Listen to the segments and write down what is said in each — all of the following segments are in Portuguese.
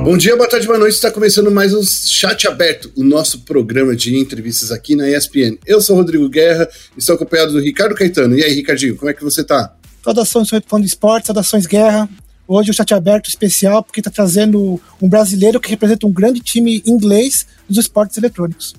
Bom dia, boa tarde, boa noite. Está começando mais um Chat Aberto, o nosso programa de entrevistas aqui na ESPN. Eu sou o Rodrigo Guerra e estou acompanhado do Ricardo Caetano. E aí, Ricardinho, como é que você está? Saudações, fã de esporte, saudações Guerra. Hoje o Chat Aberto especial porque está trazendo um brasileiro que representa um grande time inglês dos esportes eletrônicos.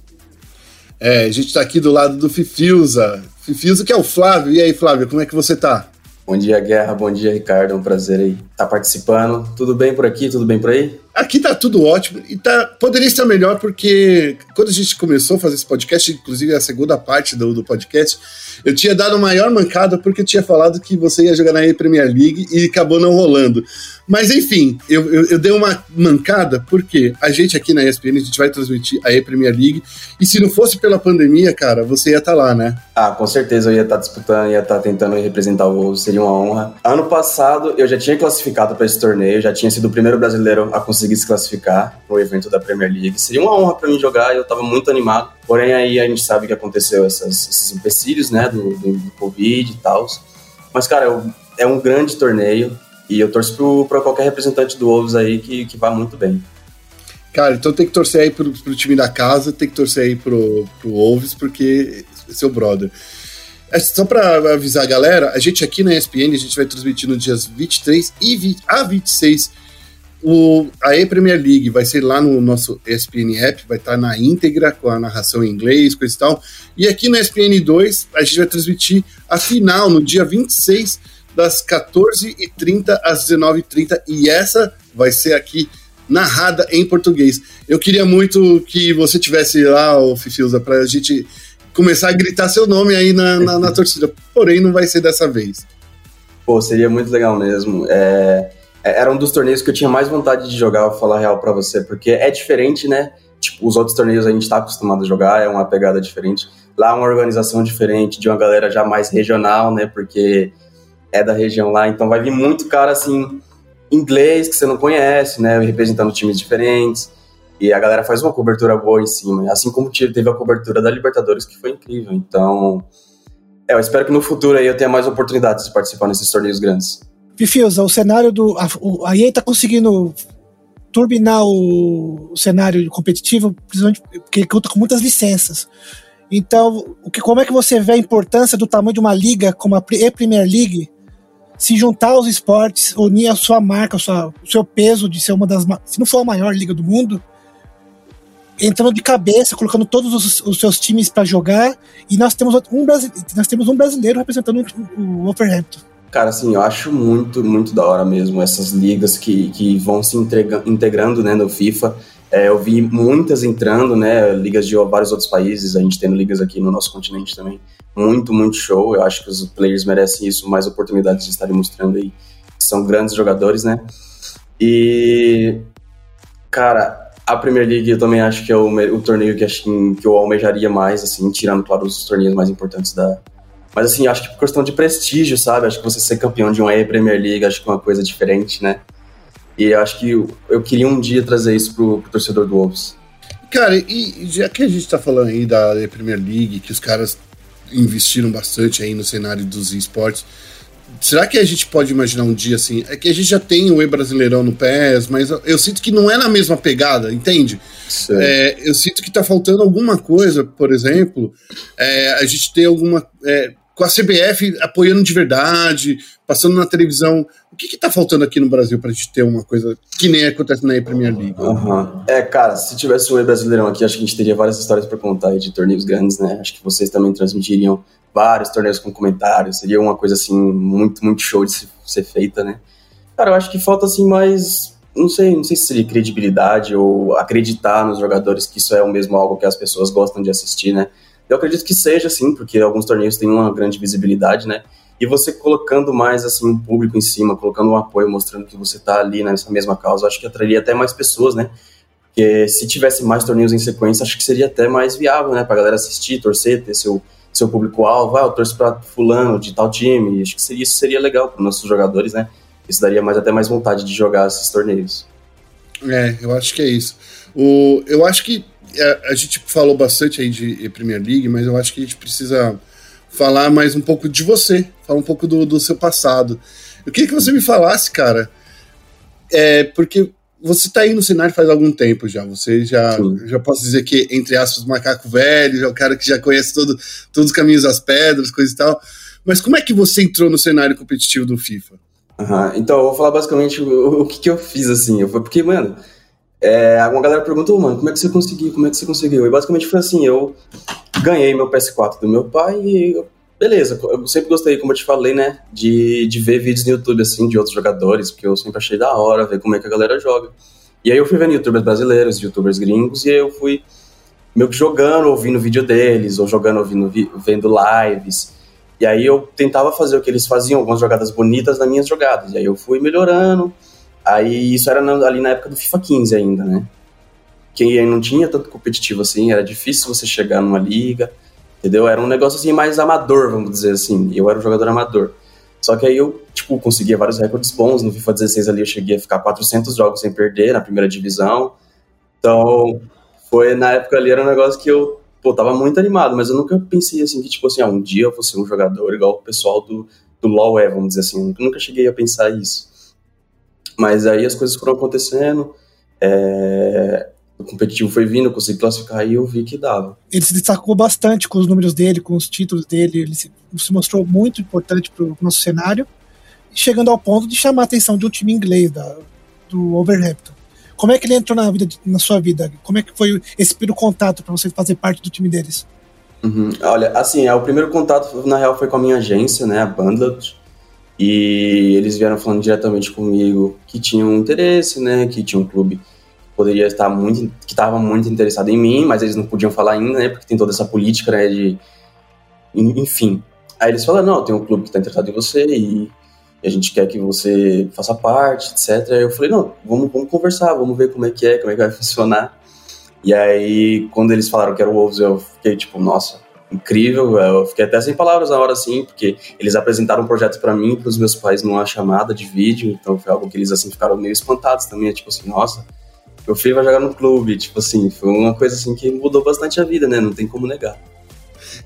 É, a gente está aqui do lado do Fifiusa. Fifiusa que é o Flávio. E aí, Flávio, como é que você está? Bom dia, Guerra. Bom dia, Ricardo. É um prazer aí estar participando. Tudo bem por aqui? Tudo bem por aí? Aqui tá tudo ótimo e tá, poderia estar melhor porque quando a gente começou a fazer esse podcast, inclusive a segunda parte do, do podcast, eu tinha dado maior mancada porque eu tinha falado que você ia jogar na Premier League e acabou não rolando. Mas enfim, eu, eu, eu, dei uma mancada porque a gente aqui na ESPN, a gente vai transmitir a E-Premier League e se não fosse pela pandemia, cara, você ia estar tá lá, né? Ah, com certeza eu ia estar tá disputando, ia estar tá tentando representar o Wolves, seria uma honra. Ano passado eu já tinha classificado para esse torneio, já tinha sido o primeiro brasileiro a conseguir se classificar para o evento da Premier League. Seria uma honra para mim jogar, eu estava muito animado. Porém aí a gente sabe que aconteceu essas, esses empecilhos, né, do, do, do Covid e tal. Mas cara, eu, é um grande torneio e eu torço para qualquer representante do Wolves aí que, que vá muito bem. Cara, então tem que torcer aí pro, pro time da casa, tem que torcer aí pro, pro Wolves, porque é seu brother. É, só para avisar a galera, a gente aqui na ESPN, a gente vai transmitir no dias 23 e 20, a 26 o, a E-Premier League vai ser lá no nosso ESPN App, vai estar na íntegra, com a narração em inglês, coisa e tal. E aqui no ESPN 2, a gente vai transmitir a final no dia 26 das 14h30 às 19h30 e essa vai ser aqui narrada em português. Eu queria muito que você tivesse lá, o Fifiusa, para a gente começar a gritar seu nome aí na, na, na, torcida, porém não vai ser dessa vez. Pô, seria muito legal mesmo. É, é era um dos torneios que eu tinha mais vontade de jogar, vou falar real para você, porque é diferente, né? Tipo, os outros torneios a gente tá acostumado a jogar, é uma pegada diferente. Lá é uma organização diferente, de uma galera já mais regional, né? Porque é da região lá, então vai vir muito cara assim, inglês que você não conhece, né? Representando times diferentes. E a galera faz uma cobertura boa em cima. Assim como teve a cobertura da Libertadores, que foi incrível. Então, é, eu espero que no futuro aí eu tenha mais oportunidades de participar nesses torneios grandes. Fifiusa, o cenário do. A, a EA tá conseguindo turbinar o, o, cenário competitivo, principalmente porque conta com muitas licenças. Então, o que, como é que você vê a importância do tamanho de uma liga como a Premier League se juntar aos esportes, unir a sua marca, a sua, o seu peso de ser uma das, se não for a maior liga do mundo, entrando de cabeça, colocando todos os, os seus times para jogar, e nós temos um nós temos um brasileiro representando o Wolverhampton. Cara, assim, eu acho muito, muito da hora mesmo essas ligas que, que vão se integrando né, no FIFA. É, eu vi muitas entrando, né? Ligas de vários outros países, a gente tendo ligas aqui no nosso continente também muito, muito show. Eu acho que os players merecem isso, mais oportunidades de estarem mostrando aí que são grandes jogadores, né? E, cara, a Premier League eu também acho que é o, o torneio que, acho que eu almejaria mais, assim, tirando, claro, os torneios mais importantes da. Mas, assim, acho que por questão de prestígio, sabe? Acho que você ser campeão de uma Premier League, acho que é uma coisa diferente, né? E acho que eu, eu queria um dia trazer isso pro, pro torcedor do Wolves. Cara, e já que a gente tá falando aí da Premier League, que os caras investiram bastante aí no cenário dos esportes. Será que a gente pode imaginar um dia assim? É que a gente já tem o E-Brasileirão no PES, mas eu, eu, sinto que não é na mesma pegada, entende? É, eu sinto que tá faltando alguma coisa, por exemplo, é, a gente tem alguma. É, com a CBF apoiando de verdade, passando na televisão. O que está faltando aqui no Brasil para a gente ter uma coisa que nem acontece na Premier League? Uhum. É, cara, se tivesse um brasileirão aqui, acho que a gente teria várias histórias para contar aí de torneios grandes, né? Acho que vocês também transmitiriam vários torneios com comentários. Seria uma coisa assim muito, muito show de ser feita, né? Cara, eu acho que falta assim mais não sei, não sei se seria credibilidade ou acreditar nos jogadores que isso é o mesmo algo que as pessoas gostam de assistir, né? Eu acredito que seja, sim, porque alguns torneios têm uma grande visibilidade, né? E você colocando mais, assim, um público em cima, colocando um apoio, mostrando que você tá ali nessa mesma causa, acho que atrairia até mais pessoas, né? Porque se tivesse mais torneios em sequência, acho que seria até mais viável, né? Pra galera assistir, torcer, ter seu, seu público-alvo. Ah, eu torço pra fulano de tal time. Acho que seria, isso seria legal para nossos jogadores, né? Isso daria mais, até mais vontade de jogar esses torneios. É, eu acho que é isso. O, eu acho que a, é, a, gente falou bastante aí de Premier League, mas eu acho que a gente precisa falar mais um pouco de você, falar um pouco do, do seu passado. Eu queria que você me falasse, cara, é, porque você tá aí no cenário faz algum tempo já. Você já, já posso dizer que, entre aspas, macaco velho, já é o cara que já conhece todo, todos os caminhos das pedras, coisa e tal. Mas como é que você entrou no cenário competitivo do FIFA? Uhum. Então, eu vou falar basicamente o, o que, que eu fiz, assim. Eu, porque, mano, é, uma galera perguntou, mano, como é que você conseguiu? Como é que você conseguiu? E basicamente foi assim, eu ganhei meu PS4 do meu pai e eu, beleza, eu sempre gostei, como eu te falei, né, de, de ver vídeos no YouTube, assim, de outros jogadores, porque eu sempre achei da hora ver como é que a galera joga. E aí eu fui vendo youtubers brasileiros, youtubers gringos, e eu fui meio que jogando, ouvindo vídeo deles, ou jogando, ouvindo, vendo lives. E aí eu tentava fazer o que eles faziam, algumas jogadas bonitas nas minhas jogadas. E aí eu fui melhorando, Aí isso era na, ali na época do FIFA 15 ainda, né? Que não tinha tanto competitivo assim, era difícil você chegar numa liga, entendeu? Era um negócio assim mais amador, vamos dizer assim. Eu era um jogador amador. Só que aí eu, tipo, conseguia vários recordes bons. No FIFA 16 ali eu cheguei a ficar 400 jogos sem perder na primeira divisão. Então, foi na época ali era um negócio que eu, pô, tava muito animado, mas eu nunca pensei assim que, tipo assim, ah, um dia eu vou ser um jogador igual o pessoal do, do LoL é, vamos dizer assim. Eu nunca cheguei a pensar isso. Mas aí as coisas foram acontecendo, é, o competitivo foi vindo, eu consegui classificar e eu vi que dava. Ele se destacou bastante com os números dele, com os títulos dele, ele se, se mostrou muito importante para o nosso cenário, chegando ao ponto de chamar a atenção de um time inglês, da, do Overhampton. Como é que ele entrou na, vida, na sua vida? Como é que foi esse primeiro contato para você fazer parte do time deles? Uhum. Olha, assim, é, o primeiro contato, na real, foi com a minha agência, né, a Bandlet, e eles vieram falando diretamente comigo que tinham interesse, né? Que tinha um clube que poderia estar muito, que estava muito interessado em mim, mas eles não podiam falar ainda, né? Porque tem toda essa política, né? De, enfim. Aí eles falaram, não, tem um clube que está interessado em você e a gente quer que você faça parte, etc. Aí eu falei, não, vamos, vamos conversar, vamos ver como é que é, como é que vai funcionar. E aí, quando eles falaram que era o Wolves, eu fiquei tipo, nossa, incrível. Eu fiquei até sem palavras na hora, assim, porque eles apresentaram projetos para mim e para os meus pais numa chamada de vídeo, então foi algo que eles, assim, ficaram meio espantados também, tipo assim, nossa, meu filho vai jogar no clube, tipo assim, foi uma coisa, assim, que mudou bastante a vida, né, não tem como negar.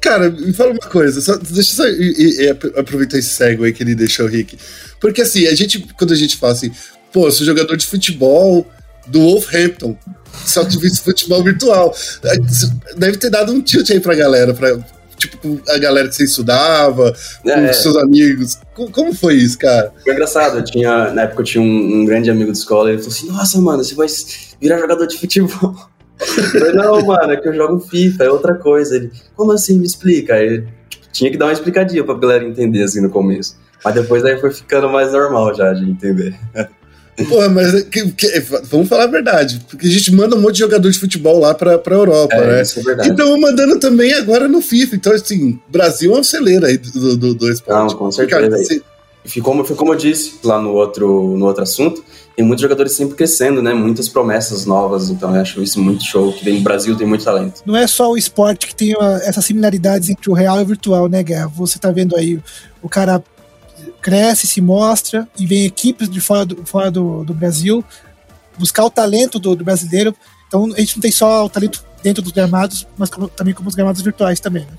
Cara, me fala uma coisa, só, deixa eu só e, e, aproveitar esse segue aí que ele deixou Rick. Porque assim, a gente, quando a gente fala assim, pô, sou jogador de futebol do Wolverhampton, só que visto futebol virtual. Deve ter dado um tilt aí pra galera, pra, tipo, a galera que você estudava, com é. seus amigos. Como foi isso, cara? Foi engraçado. Eu tinha, na época eu tinha um, um grande amigo de escola, ele falou assim: Nossa, mano, você vai virar jogador de futebol. Eu falei, não, mano, é que eu jogo FIFA, é outra coisa. Ele, como assim? Me explica. Aí tipo, tinha que dar uma explicadinha pra galera entender, assim, no começo. Mas depois aí foi ficando mais normal já de entender. Porra, mas é que, que, vamos falar a verdade, porque a gente manda um monte de jogador de futebol lá pra, pra Europa, é, né? Isso é verdade. Então mandando também agora no FIFA. Então, assim, Brasil é um celeiro aí do, do, do esporte. Não, com certeza. Porque, se... como, como eu disse lá no outro, no outro assunto, tem muitos jogadores sempre crescendo, né? Muitas promessas novas, então eu acho isso muito show, que no Brasil tem muito talento. Não é só o esporte que tem essas similaridades entre o real e o virtual, né, Guerra? Você tá vendo aí o cara cresce, se mostra e vem equipes de fora do, fora do, do Brasil buscar o talento do, do, brasileiro. Então a gente não tem só o talento dentro dos gramados, mas como, também como os gramados virtuais também. Né?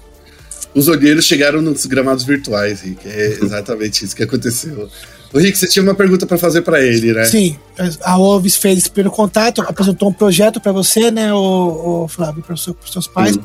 Os olheiros chegaram nos gramados virtuais, Rick. É exatamente isso que aconteceu. O Rick, você tinha uma pergunta para fazer para ele, né? Sim, a Ovis fez pelo contato, apresentou um projeto para você, né, o, o Flávio, para os seu, seus pais. Uhum.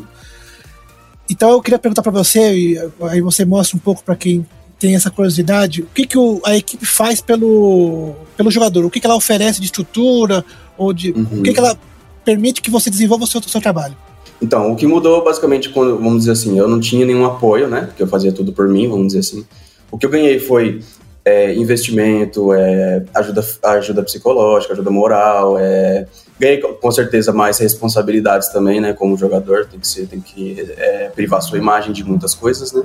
Então eu queria perguntar para você, e aí você mostra um pouco para quem tem essa curiosidade, o que, que o, a equipe faz pelo, pelo jogador? O que, que ela oferece de estrutura? Ou de, uhum. O que, que ela permite que você desenvolva o seu, o seu trabalho? Então, o que mudou basicamente quando, vamos dizer assim, eu não tinha nenhum apoio, né? Porque eu fazia tudo por mim, vamos dizer assim. O que eu ganhei foi é, investimento, é, ajuda, ajuda psicológica, ajuda moral, é, ganhei com certeza mais responsabilidades também, né? Como jogador, tem que ser, tem que é, privar sua imagem de muitas coisas, né?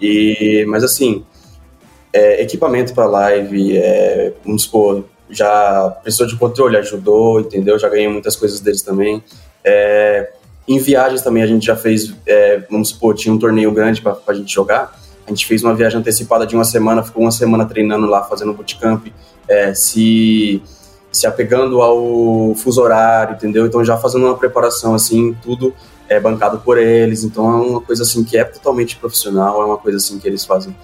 E, mas assim, é, equipamento para live, é, vamos supor, já precisou de controle, ajudou, entendeu? Já ganhei muitas coisas deles também. É, em viagens também a gente já fez, é, vamos supor, tinha um torneio grande para a gente jogar. A gente fez uma viagem antecipada de uma semana, ficou uma semana treinando lá, fazendo bootcamp, é, se, se apegando ao fuso horário, entendeu? Então já fazendo uma preparação assim, tudo é bancado por eles, então é uma coisa assim que é totalmente profissional, é uma coisa assim que eles fazem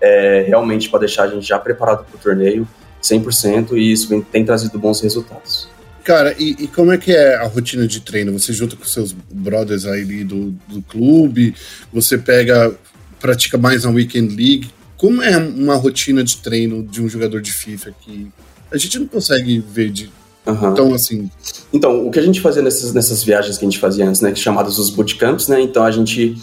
é, realmente para deixar a gente já preparado para o torneio 100% e isso vem, tem trazido bons resultados. Cara, e, e, como é que é a rotina de treino? Você junta com seus brothers aí do, do clube, você pega, pratica mais na Weekend League. Como é uma rotina de treino de um jogador de FIFA que a gente não consegue ver de Uhum. Então, assim. Então, o que a gente fazia nessas, nessas viagens que a gente fazia antes, né? Chamadas os bootcamps, né? Então a gente.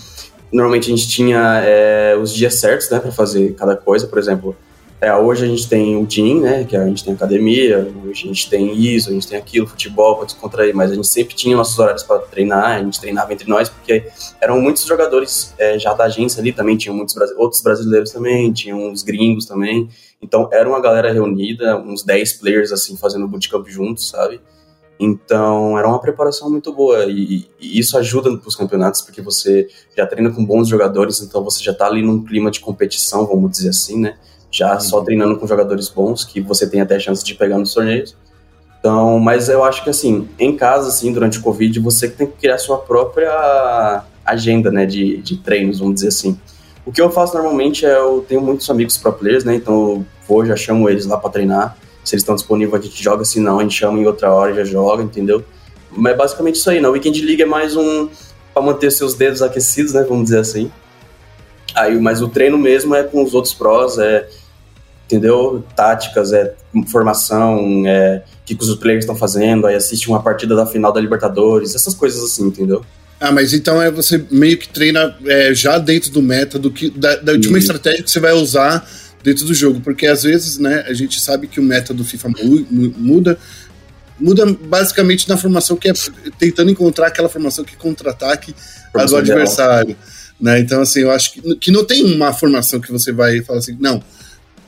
Normalmente a gente tinha é, os dias certos, né? Pra fazer cada coisa. Por exemplo, é, hoje a gente tem o gym, né? Que a gente tem academia, hoje a gente tem isso, a gente tem aquilo, futebol para descontrair, mas a gente sempre tinha nossos horários para treinar, a gente treinava entre nós, porque eram muitos jogadores é, já da agência ali também, tinham muitos outros brasileiros também, tinham uns gringos também. Então era uma galera reunida, uns 10 players assim, fazendo bootcamp juntos, sabe? Então era uma preparação muito boa e, e isso ajuda para os campeonatos porque você já treina com bons jogadores, então você já está ali num clima de competição, vamos dizer assim, né? já só uhum. treinando com jogadores bons, que você tem até chance de pegar nos torneios. Então, mas eu acho que assim, em casa, assim, durante o Covid, você tem que criar sua própria agenda, né, de, de treinos, vamos dizer assim. O que eu faço normalmente é, eu tenho muitos amigos pro players, né, então eu vou, já chamo eles lá para treinar. Se eles estão disponíveis, a gente joga, se não, a gente chama em outra hora e já joga, entendeu? Mas é basicamente isso aí, na Weekend League é mais um para manter seus dedos aquecidos, né, vamos dizer assim. Aí, mas o treino mesmo é com os outros prós, é entendeu? Táticas, é formação, é o que, os players estão fazendo, aí assiste uma partida da final da Libertadores, essas coisas assim, entendeu? Ah, mas então é você meio que treina é, já dentro do meta do que da, da, de uma estratégia que você vai usar dentro do jogo, porque às vezes, né, a gente sabe que o meta do FIFA muda, muda basicamente na formação que é tentando encontrar aquela formação que contra-ataque do adversário, né? Então assim, eu acho que, que não tem uma formação que você vai falar assim, não,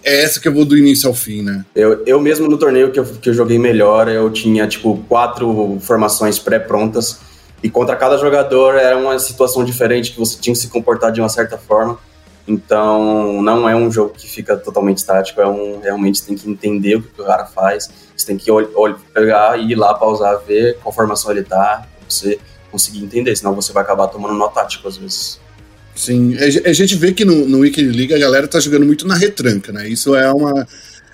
é essa que eu vou do início ao fim, né? Eu, eu mesmo no torneio que eu, que eu joguei melhor, eu tinha, tipo, quatro formações pré-prontas. E contra cada jogador era uma situação diferente, que você tinha que se comportar de uma certa forma. Então, não é um jogo que fica totalmente estático, é um, realmente você tem que entender o que o cara faz. Você tem que olh, pegar e ir lá, pausar, ver qual formação ele tá, você conseguir entender, senão você vai acabar tomando nó tático às vezes. Sim, a gente vê que no, no Weekend League a galera tá jogando muito na retranca, né? Isso é uma,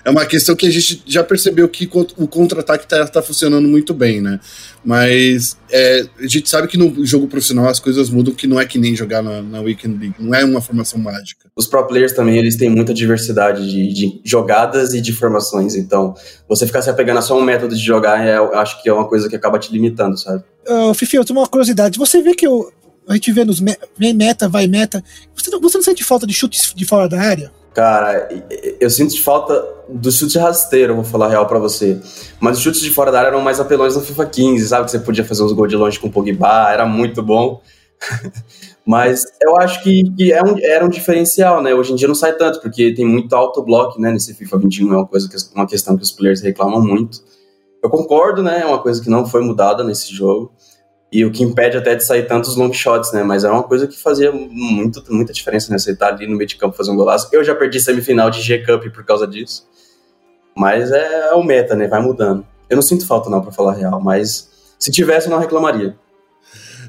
é uma questão que a gente já percebeu que o contra-ataque tá, tá funcionando muito bem, né? Mas é, a gente sabe que no jogo profissional as coisas mudam, que não é que nem jogar na, na Weekend League, não é uma formação mágica. Os pro players também, eles têm muita diversidade de, de jogadas e de formações, então você ficar se apegando a só um método de jogar, é, eu acho que é uma coisa que acaba te limitando, sabe? Uh, Fifi, eu tenho uma curiosidade, você vê que o, a gente vê nos me meta, vai meta. Você não, você não sente falta de chutes de fora da área? Cara, eu sinto falta do chute rasteiro, vou falar real para você. Mas os chutes de fora da área eram mais apelões no FIFA 15, sabe? Que você podia fazer uns gols de longe com o Pogba, era muito bom. Mas eu acho que, que é um, era um diferencial, né? Hoje em dia não sai tanto, porque tem muito autoblock, né? Nesse FIFA 21 é uma, coisa que, uma questão que os players reclamam muito. Eu concordo, né? É uma coisa que não foi mudada nesse jogo. E o que impede até de sair tantos long shots, né? Mas era uma coisa que fazia muito, muita diferença, né? Você tá ali no meio de campo fazer um golaço. Eu já perdi semifinal de G-Cup por causa disso. Mas é, é o meta, né? Vai mudando. Eu não sinto falta, não, pra falar real, mas se tivesse, eu não reclamaria.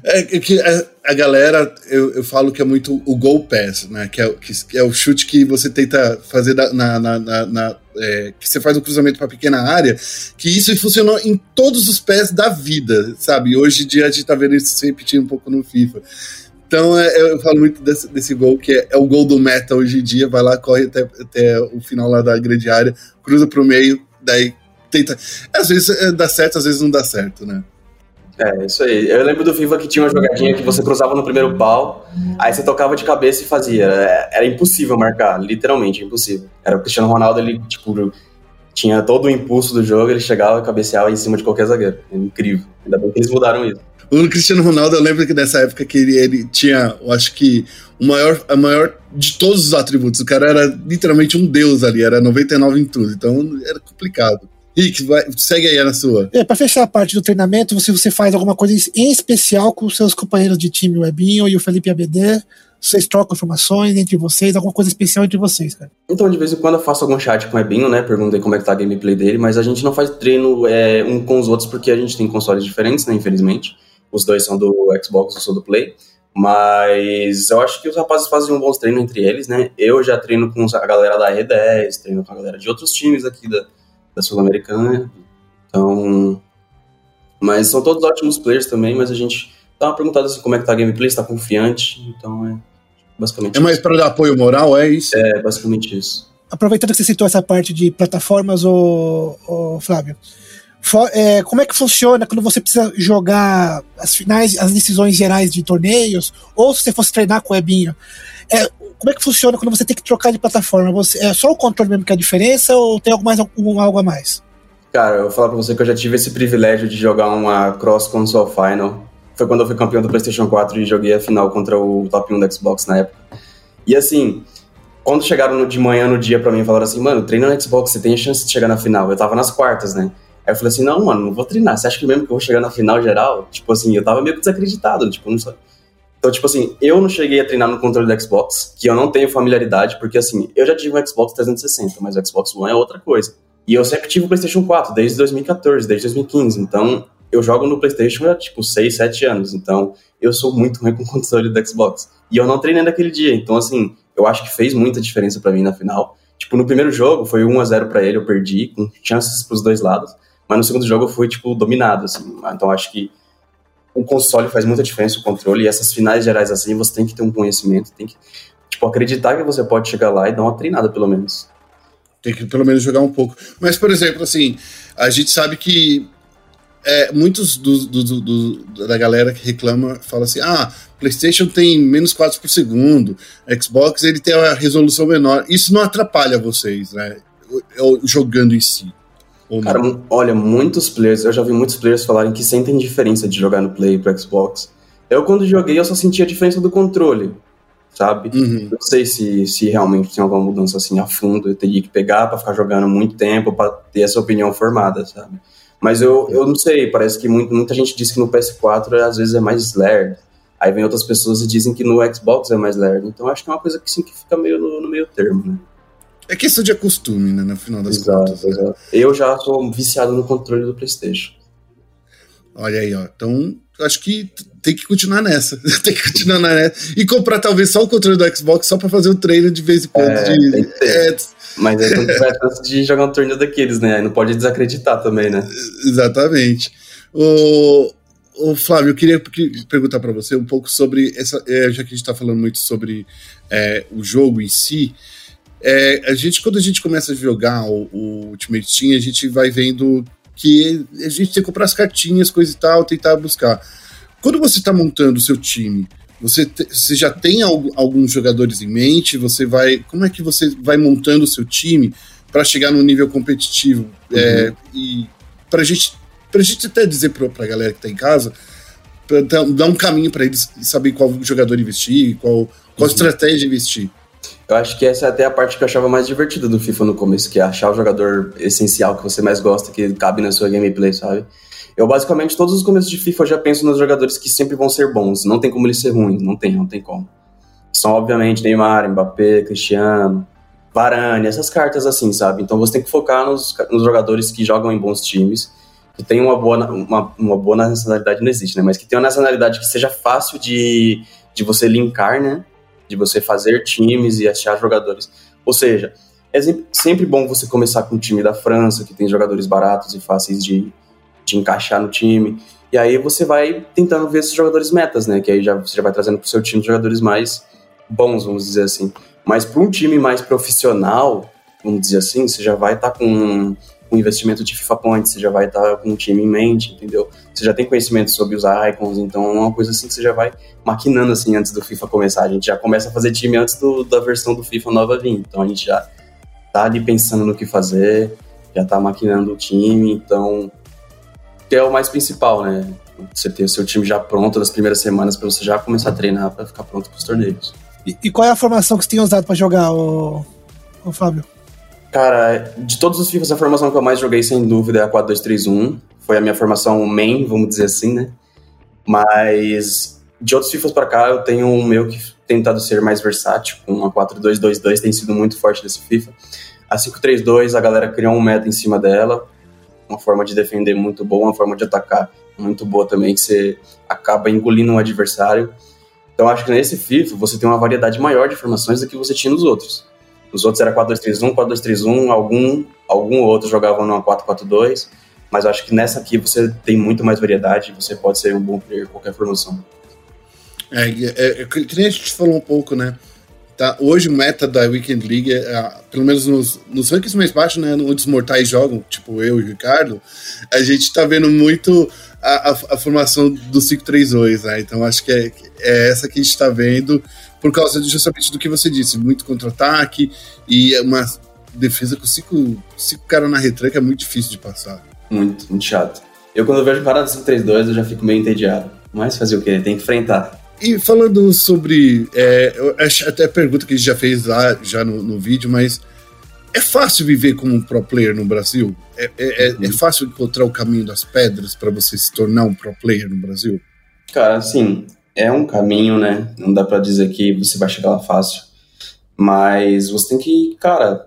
É, é que a, a, galera, eu, eu falo que é muito o goal pass, né? Que é, que é o chute que você tenta fazer na, na, na, na é, que você faz um cruzamento para pequena área, que isso funcionou em todos os pés da vida, sabe? Hoje em dia a gente tá vendo isso se repetindo um pouco no FIFA. Então é, eu falo muito desse, desse gol, que é, é, o gol do meta hoje em dia, vai lá, corre até, até o final lá da grande área, cruza pro meio, daí tenta. Às vezes é, dá certo, às vezes não dá certo, né? É, isso aí. Eu lembro do FIFA que tinha uma jogadinha que você cruzava no primeiro pau, aí você tocava de cabeça e fazia. Era, era impossível marcar, literalmente impossível. Era o Cristiano Ronaldo, ele, tipo, tinha todo o impulso do jogo, ele chegava e cabeceava em cima de qualquer zagueiro. É incrível. Ainda bem que eles mudaram isso. O Cristiano Ronaldo, eu lembro que nessa época que ele, ele tinha, eu acho que, o maior, a maior de todos os atributos. O cara era literalmente um deus ali, era 99 em tudo. Então era complicado. Rick, vai, segue aí na sua. É, para fechar a parte do treinamento, se você faz alguma coisa em especial com os seus companheiros de time, o Ebinho e o Felipe ABD, vocês trocam informações entre vocês, alguma coisa especial entre vocês, cara? Então, de vez em quando eu faço algum chat com o Ebinho, né? Perguntei como é que tá a gameplay dele, mas a gente não faz treino é, um com os outros porque a gente tem consoles diferentes, né? Infelizmente. Os dois são do Xbox, eu sou do Play. Mas eu acho que os rapazes fazem um bom treino entre eles, né? Eu já treino com a galera da R10, treino com a galera de outros times aqui da, da Sul-Americana. Então, Mas são todos ótimos players também, mas a gente dá uma perguntada assim, como é que tá a gameplay, se tá confiante, então é basicamente É mais para dar apoio moral, é isso? É, basicamente isso. Aproveitando que você citou essa parte de plataformas, ô, ô Flávio, for, é, como é que funciona quando você precisa jogar as finais, as decisões gerais de torneios, ou se você fosse treinar com o Ebinho? É, como é que funciona quando você tem que trocar de plataforma? Você, é só o controle mesmo que é a diferença ou tem algo, mais, algum, algo a mais? Cara, eu vou falar pra você que eu já tive esse privilégio de jogar uma Cross Console Final. Foi quando eu fui campeão do PlayStation 4 e joguei a final contra o top 1 da Xbox na época. E assim, quando chegaram de manhã no dia pra mim falaram assim, mano, treina no Xbox, você tem chance de chegar na final. Eu tava nas quartas, né? Aí eu falei assim, não, mano, não vou treinar. Você acha que mesmo que eu vou chegar na final geral? Tipo assim, eu tava meio que desacreditado, tipo, não sei. Então, tipo assim, eu não cheguei a treinar no controle do Xbox, que eu não tenho familiaridade, porque assim, eu já tive um Xbox 360, mas o Xbox One é outra coisa. E eu sempre tive o PlayStation 4, desde 2014, desde 2015. Então, eu jogo no PlayStation há tipo 6, 7 anos. Então, eu sou muito ruim com o controle do Xbox. E eu não treinei naquele dia. Então, assim, eu acho que fez muita diferença para mim na final. Tipo, no primeiro jogo foi 1 a 0 para ele, eu perdi, com chances pros dois lados. Mas no segundo jogo eu fui, tipo, dominado, assim. Então, acho que o console faz muita diferença, o controle. E essas finais gerais, assim, você tem que ter um conhecimento, tem que, tipo, acreditar que você pode chegar lá e dar uma treinada, pelo menos. Tem que pelo menos jogar um pouco. Mas, por exemplo, assim, a gente sabe que é, muitos do, do, do, da galera que reclama fala assim: ah, PlayStation tem menos quadros por segundo, Xbox ele tem a resolução menor. Isso não atrapalha vocês, né? Jogando em si. Cara, olha, muitos players, eu já vi muitos players falarem que sentem diferença de jogar no Play pro Xbox. Eu, quando joguei, eu só sentia a diferença do controle sabe? Uhum. Não sei se, se realmente tem alguma mudança assim a fundo, eu teria que pegar para ficar jogando muito tempo para ter essa opinião formada, sabe? Mas eu, eu não sei, parece que muito, muita gente diz que no PS4 às vezes é mais lerdo. Aí vem outras pessoas e dizem que no Xbox é mais lerdo. Então acho que é uma coisa que sim que fica meio no, no meio termo, né? É questão de costume, né? No final das exato, contas. Exato. Né? Eu já sou viciado no controle do PlayStation. Olha aí, ó. Então, acho que tem que continuar nessa. tem que continuar nessa. E comprar talvez só o controle do Xbox só para fazer um treino de vez em quando. É, de, é, mas aí não tiver chance de jogar um torneio daqueles, né? Aí não pode desacreditar também, né? Exatamente. O, o Flávio, eu queria perguntar para você um pouco sobre essa. É, já que a gente está falando muito sobre é, o jogo em si. É, a gente, quando a gente começa a jogar o, o Ultimate Team, a gente vai vendo que a gente tem que comprar as cartinhas, coisa e tal, tentar buscar. Quando você está montando o seu time, você, te, você já tem alguns jogadores em mente? Você vai. Como é que você vai montando o seu time para chegar num nível competitivo? Uhum. É, e para gente, a gente até dizer para a galera que está em casa, para dar um caminho para eles saber qual jogador investir, qual, qual uhum. estratégia investir. Eu acho que essa é até a parte que eu achava mais divertida do FIFA no começo, que é achar o jogador essencial que você mais gosta, que cabe na sua gameplay, sabe? Eu basicamente, todos os começos de FIFA eu já penso nos jogadores que sempre vão ser bons, não tem como eles ser ruins, não tem, não tem como. São obviamente Neymar, Mbappé, Cristiano, Varane, essas cartas assim, sabe? Então você tem que focar nos, nos jogadores que jogam em bons times, que tem uma boa, uma, uma boa nacionalidade, não existe, né? Mas que tem uma nacionalidade que seja fácil de, de você linkar, né? De você fazer times e achar jogadores. Ou seja, é sempre bom você começar com o time da França, que tem jogadores baratos e fáceis de, de encaixar no time. E aí você vai tentando ver esses jogadores metas, né? Que aí já, você já vai trazendo para o seu time jogadores mais bons, vamos dizer assim. Mas para um time mais profissional, vamos dizer assim, você já vai estar tá com com investimento de FIFA Points, você já vai estar com um time em mente, entendeu? Você já tem conhecimento sobre os icons, então é uma coisa assim que você já vai maquinando assim antes do FIFA começar. A gente já começa a fazer time antes do, da versão do FIFA nova vir, então a gente já tá ali pensando no que fazer, já tá maquinando o time, então que é o mais principal, né? Você ter o seu time já pronto nas primeiras semanas para você já começar a treinar para ficar pronto para os torneios. E, e, qual é a formação que você tem usado para jogar, o, o Fábio? Cara, de todos os FIFAs, a formação que eu mais joguei, sem dúvida, é a 4-2-3-1. Foi a minha formação main, vamos dizer assim, né? Mas de outros FIFAs para cá, eu tenho o meu que tentado ser mais versátil, com a 4-2-2-2 tem sido muito forte desse FIFA. A 5-3-2, a galera criou um meta em cima dela, uma forma de defender muito boa, uma forma de atacar muito boa também, que você acaba engolindo um adversário. Então acho que nesse FIFA você tem uma variedade maior de formações do que você tinha nos outros. Os outros era 4-2-3-1, 4-2-3-1, algum, algum outro jogava numa 4-4-2. Mas eu acho que nessa aqui você tem muito mais variedade, você pode ser um bom player em qualquer formação. É, é, é, que nem a gente falou um pouco, né? Tá, hoje o meta da Weekend League, é, pelo menos nos, nos rankings mais baixos, né, onde os mortais jogam, tipo eu e o Ricardo, a gente tá vendo muito a, a, a formação do 5-3-2, né? Então acho que é, é essa que a gente tá vendo por causa justamente do que você disse, muito contra-ataque e uma defesa com cinco, cinco caras na retranca é muito difícil de passar. Muito, muito chato. Eu quando eu vejo parada 5-3-2 eu já fico meio entediado. Mas fazer o quê? Tem que enfrentar. E falando sobre. É, até a pergunta que a gente já fez lá já no, no vídeo, mas é fácil viver como um pro player no Brasil? É, é, é, é fácil encontrar o caminho das pedras para você se tornar um pro player no Brasil? Cara, assim, é um caminho, né? Não dá para dizer que você vai chegar lá fácil. Mas você tem que, cara,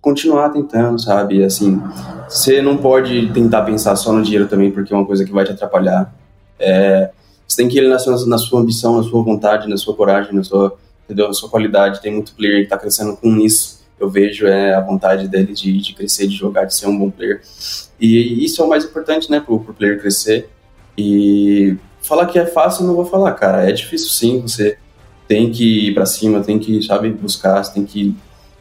continuar tentando, sabe? Assim, você não pode tentar pensar só no dinheiro também, porque é uma coisa que vai te atrapalhar. É, você tem que ir na sua, na sua ambição, na sua vontade, na sua coragem, na sua, entendeu? na sua qualidade. Tem muito player que está crescendo com isso. Eu vejo é, a vontade dele de, de crescer, de jogar, de ser um bom player. E isso é o mais importante, né, pro, pro player crescer. E falar que é fácil, não vou falar, cara. É difícil sim, você tem que ir para cima, tem que, sabe, buscar, tem que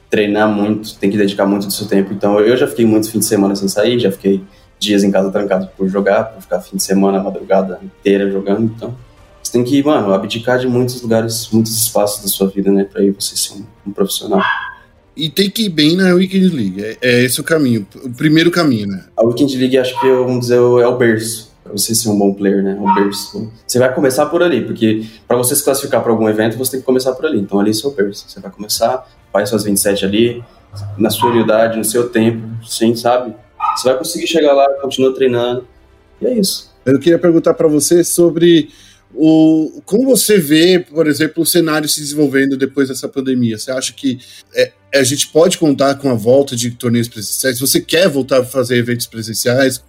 treinar muito, tem que dedicar muito do seu tempo. Então, eu já fiquei muitos fins de semana sem sair, já fiquei dias em casa trancado por jogar, por ficar fim de semana, madrugada inteira jogando. Então, você tem que, mano, abdicar de muitos lugares, muitos espaços da sua vida, né, pra ir você ser um, um profissional. E tem que ir bem na Weekend League. É, é, esse o caminho, o primeiro caminho, né? A Weekend League, acho que, vamos dizer, é o berço para você ser um bom player, né? O berço. Você vai começar por ali, porque para você se classificar para algum evento, você tem que começar por ali. Então, ali é seu berço. Você vai começar, faz suas 27 ali, na sua unidade, no seu tempo, sem, sabe? Você vai conseguir chegar lá, continua treinando. E é isso. Eu queria perguntar para você sobre o, como você vê, por exemplo, o cenário se desenvolvendo depois dessa pandemia? Você acha que é, a gente pode contar com a volta de torneios presenciais? Você quer voltar a fazer eventos presenciais?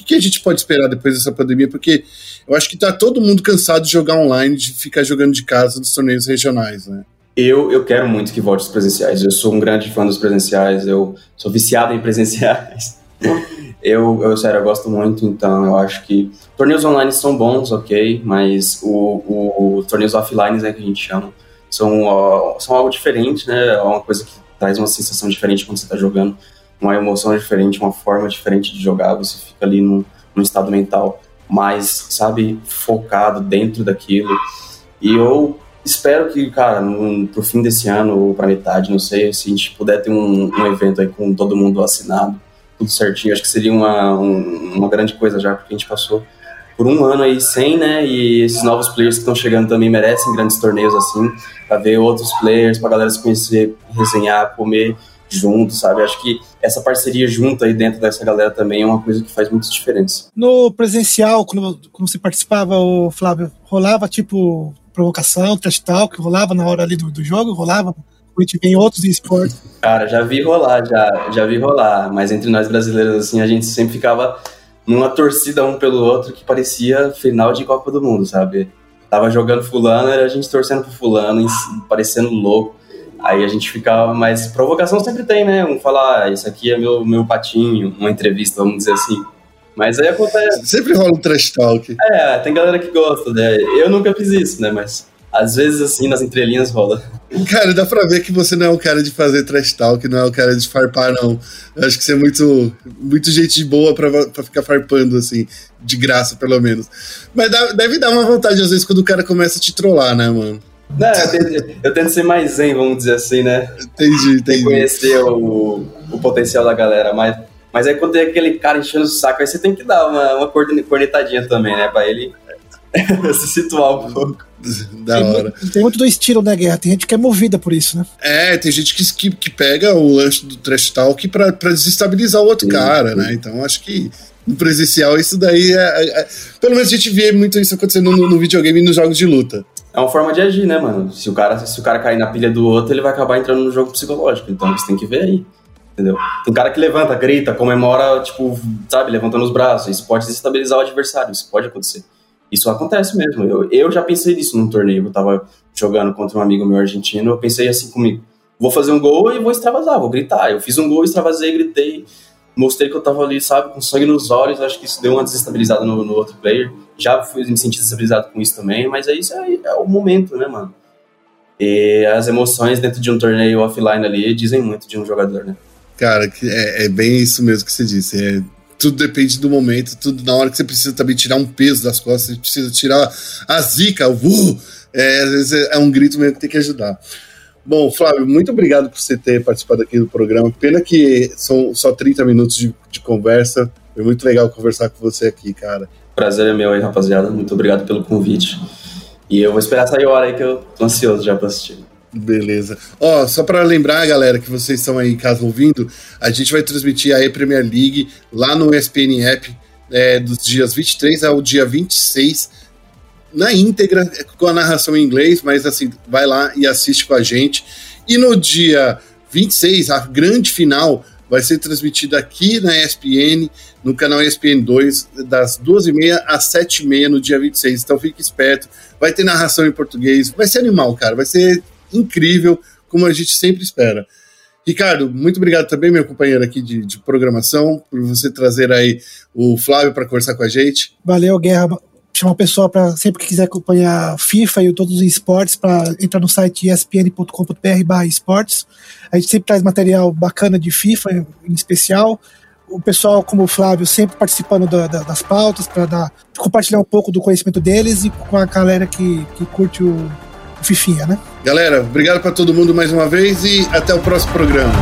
O que, a gente pode esperar depois dessa pandemia? Porque eu acho que está todo mundo cansado de jogar online, de ficar jogando de casa nos torneios regionais, né? Eu, eu quero muito que volte os presenciais. Eu sou um grande fã dos presenciais. Eu sou viciado em presenciais. eu, eu, sério, eu gosto muito, então eu acho que torneios online são bons, ok, mas o, o, os torneios offline, né, que a gente chama, são, uh, são algo diferente, né, é uma coisa que traz uma sensação diferente quando você está jogando, uma emoção diferente, uma forma diferente de jogar, você fica ali num, num estado mental mais, sabe, focado dentro daquilo, e eu espero que, cara, no, pro fim desse ano ou pra metade, não sei, se a gente puder ter um, um evento aí com todo mundo assinado, tudo certinho. Acho que seria uma, um, uma grande coisa já, porque a gente passou por um ano aí sem, né? E esses novos players que estão chegando também merecem grandes torneios assim, para ver outros players, pra galera se conhecer, resenhar, comer junto, sabe? Acho que essa parceria junto aí dentro dessa galera também é uma coisa que faz muita diferença. No presencial, quando, quando você participava, o Flávio, rolava tipo provocação, trash talk, rolava na hora ali do, do jogo, rolava a gente vê em outros esportes. Cara, já vi rolar, já, já vi rolar, mas entre nós brasileiros, assim, a gente sempre ficava numa torcida um pelo outro que parecia final de Copa do Mundo, sabe? Tava jogando fulano, era a gente torcendo pro fulano, parecendo louco. Aí a gente ficava, mas provocação sempre tem, né? Um falar, ah, isso aqui é meu, meu patinho, uma entrevista, vamos dizer assim. Mas aí acontece. Sempre rola um trash talk. É, tem galera que gosta, né? Eu nunca fiz isso, né? Mas às vezes, assim, nas entrelinhas rola. Cara, dá pra ver que você não é um cara de fazer trash talk, não é um cara de farpar, não. Eu acho que você é muito, muito gente boa pra, pra ficar farpando, assim, de graça, pelo menos. Mas dá, deve dar uma vontade, às vezes, quando o cara começa a te trollar, né, mano? Não, eu tento, eu tento ser mais zen, vamos dizer assim, né? Entendi, entendi. Conhecer o, o potencial da galera, mas, mas aí quando tem aquele cara enchendo o saco, aí você tem que dar uma, uma cornetadinha também, né? Pra ele se situar um pouco. Da tem, hora. Tem muito do estilo, né, Guerra? Tem gente que é movida por isso, né? É, tem gente que, que, que pega o lanche do trash talk pra, pra desestabilizar o outro sim, cara, sim. né? Então acho que no presencial isso daí é, é, é, Pelo menos a gente vê muito isso acontecendo no, no videogame e nos jogos de luta. É uma forma de agir, né, mano? Se o, cara, se o cara cair na pilha do outro, ele vai acabar entrando no jogo psicológico. Então você tem que ver aí. Entendeu? Tem cara que levanta, grita, comemora, tipo, sabe, levantando os braços. Isso pode desestabilizar o adversário, isso pode acontecer. Isso acontece mesmo. Eu, eu já pensei nisso num torneio. Eu tava jogando contra um amigo meu argentino. Eu pensei assim comigo: vou fazer um gol e vou extravasar, vou gritar. Eu fiz um gol, extravasei, gritei. Mostrei que eu tava ali, sabe, com sangue nos olhos, acho que isso deu uma desestabilizada no, no outro player. Já fui me sentir desestabilizado com isso também, mas é isso é, é o momento, né, mano? E as emoções dentro de um torneio offline ali dizem muito de um jogador, né? Cara, é, é bem isso mesmo que você disse. É, tudo depende do momento, tudo na hora que você precisa também tirar um peso das costas, você precisa tirar a zica, o uh, é, às vezes é um grito mesmo que tem que ajudar. Bom, Flávio, muito obrigado por você ter participado aqui do programa. Pena que são só 30 minutos de, de conversa. Foi muito legal conversar com você aqui, cara. Prazer é meu aí, rapaziada. Muito obrigado pelo convite. E eu vou esperar sair a hora aí que eu tô ansioso já pra assistir. Beleza. Ó, só para lembrar, galera, que vocês estão aí em casa ouvindo, a gente vai transmitir a E-Premier League lá no ESPN App é, dos dias 23 ao dia 26 na íntegra, com a narração em inglês, mas assim, vai lá e assiste com a gente. E no dia 26, a grande final vai ser transmitida aqui na ESPN, no canal ESPN 2, das 2h30 às 7h30 no dia 26. Então fique esperto, vai ter narração em português, vai ser animal, cara, vai ser incrível, como a gente sempre espera. Ricardo, muito obrigado também, meu companheiro aqui de, de programação, por você trazer aí o Flávio para conversar com a gente. Valeu, Guerra chamar o pessoal para sempre que quiser acompanhar FIFA e todos os esportes para entrar no site espn.com.br/esportes. A gente sempre traz material bacana de FIFA em especial. O pessoal como o Flávio sempre participando da, da, das pautas para compartilhar um pouco do conhecimento deles e com a galera que, que curte o, o Fifinha, né? Galera, obrigado para todo mundo mais uma vez e até o próximo programa.